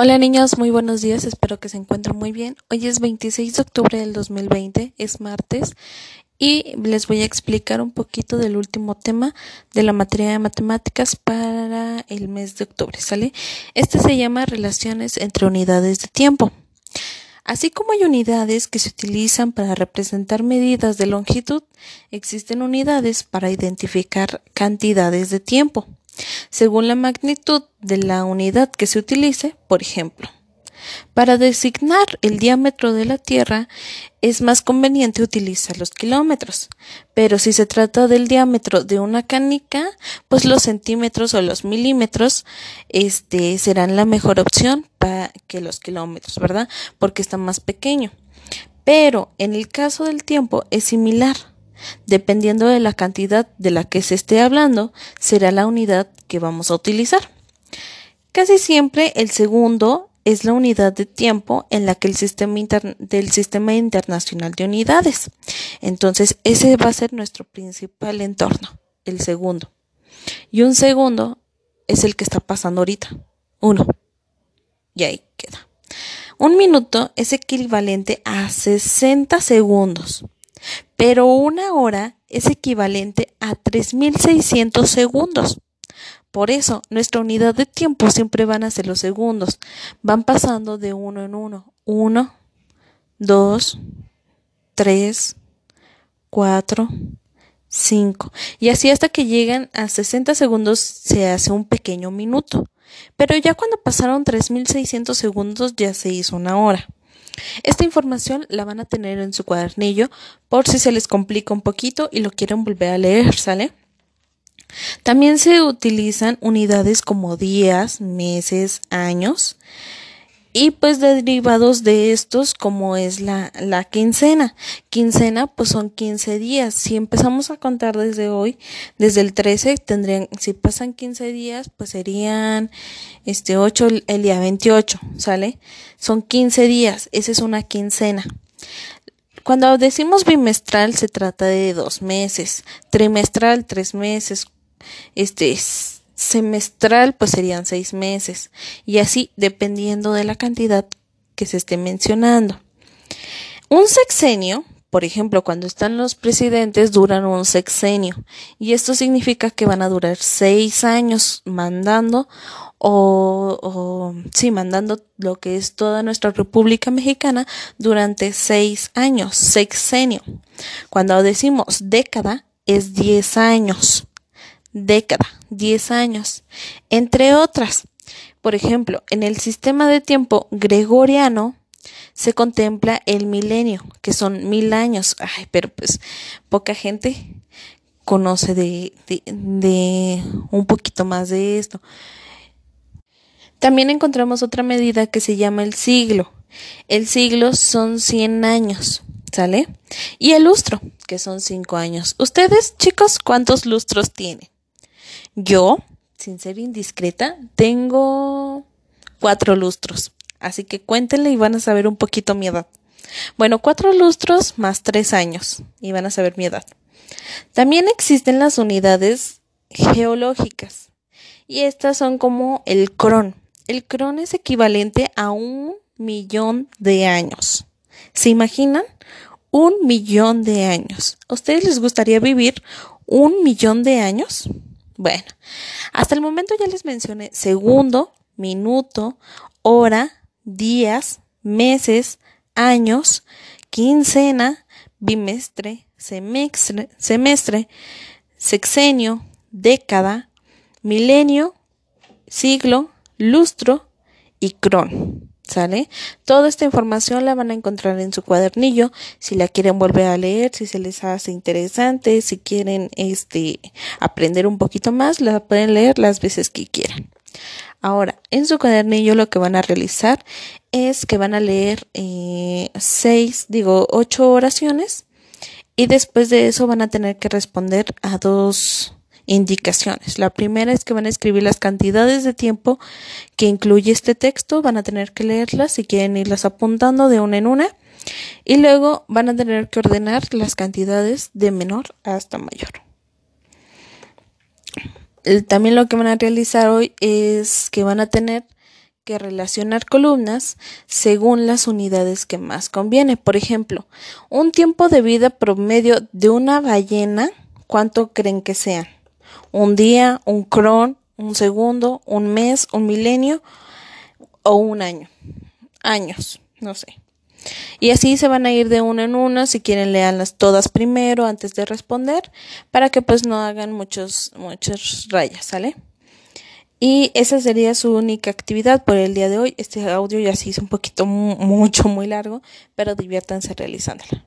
Hola niños, muy buenos días, espero que se encuentren muy bien. Hoy es 26 de octubre del 2020, es martes, y les voy a explicar un poquito del último tema de la materia de matemáticas para el mes de octubre, ¿sale? Este se llama relaciones entre unidades de tiempo. Así como hay unidades que se utilizan para representar medidas de longitud, existen unidades para identificar cantidades de tiempo según la magnitud de la unidad que se utilice, por ejemplo. Para designar el diámetro de la Tierra es más conveniente utilizar los kilómetros, pero si se trata del diámetro de una canica, pues los centímetros o los milímetros este, serán la mejor opción para que los kilómetros, ¿verdad? Porque está más pequeño. Pero en el caso del tiempo es similar. Dependiendo de la cantidad de la que se esté hablando, será la unidad que vamos a utilizar. Casi siempre el segundo es la unidad de tiempo en la que el sistema del sistema internacional de unidades. Entonces, ese va a ser nuestro principal entorno, el segundo. Y un segundo es el que está pasando ahorita. Uno. Y ahí queda. Un minuto es equivalente a 60 segundos pero una hora es equivalente a 3.600 segundos. Por eso, nuestra unidad de tiempo siempre van a ser los segundos. Van pasando de uno en uno. Uno, dos, tres, cuatro, cinco. Y así hasta que llegan a 60 segundos se hace un pequeño minuto. Pero ya cuando pasaron 3.600 segundos ya se hizo una hora. Esta información la van a tener en su cuadernillo por si se les complica un poquito y lo quieren volver a leer, ¿sale? También se utilizan unidades como días, meses, años y pues derivados de estos como es la, la quincena. Quincena pues son 15 días. Si empezamos a contar desde hoy, desde el 13 tendrían, si pasan 15 días pues serían este 8 el día 28, ¿sale? Son 15 días, esa es una quincena. Cuando decimos bimestral se trata de dos meses, trimestral tres meses, este es semestral pues serían seis meses y así dependiendo de la cantidad que se esté mencionando. Un sexenio, por ejemplo, cuando están los presidentes duran un sexenio y esto significa que van a durar seis años mandando o, o sí, mandando lo que es toda nuestra República Mexicana durante seis años, sexenio. Cuando decimos década es diez años década, 10 años, entre otras. Por ejemplo, en el sistema de tiempo gregoriano se contempla el milenio, que son mil años. Ay, pero pues poca gente conoce de, de, un poquito más de esto. También encontramos otra medida que se llama el siglo. El siglo son 100 años, ¿sale? Y el lustro, que son 5 años. Ustedes, chicos, ¿cuántos lustros tienen? Yo, sin ser indiscreta, tengo cuatro lustros. Así que cuéntenle y van a saber un poquito mi edad. Bueno, cuatro lustros más tres años y van a saber mi edad. También existen las unidades geológicas y estas son como el cron. El cron es equivalente a un millón de años. ¿Se imaginan? Un millón de años. ¿A ustedes les gustaría vivir un millón de años? Bueno, hasta el momento ya les mencioné segundo, minuto, hora, días, meses, años, quincena, bimestre, semestre, semestre sexenio, década, milenio, siglo, lustro y cron. ¿Sale? Toda esta información la van a encontrar en su cuadernillo, si la quieren volver a leer, si se les hace interesante, si quieren este aprender un poquito más, la pueden leer las veces que quieran. Ahora, en su cuadernillo lo que van a realizar es que van a leer eh, seis, digo, ocho oraciones y después de eso van a tener que responder a dos indicaciones. La primera es que van a escribir las cantidades de tiempo que incluye este texto, van a tener que leerlas si quieren irlas apuntando de una en una y luego van a tener que ordenar las cantidades de menor hasta mayor. También lo que van a realizar hoy es que van a tener que relacionar columnas según las unidades que más conviene. Por ejemplo, un tiempo de vida promedio de una ballena, ¿cuánto creen que sea? ¿Un día, un cron, un segundo, un mes, un milenio o un año? Años, no sé. Y así se van a ir de una en una, si quieren leanlas todas primero antes de responder, para que pues no hagan muchos, muchas rayas, ¿sale? Y esa sería su única actividad por el día de hoy. Este audio ya se hizo un poquito mucho, muy largo, pero diviértanse realizándola.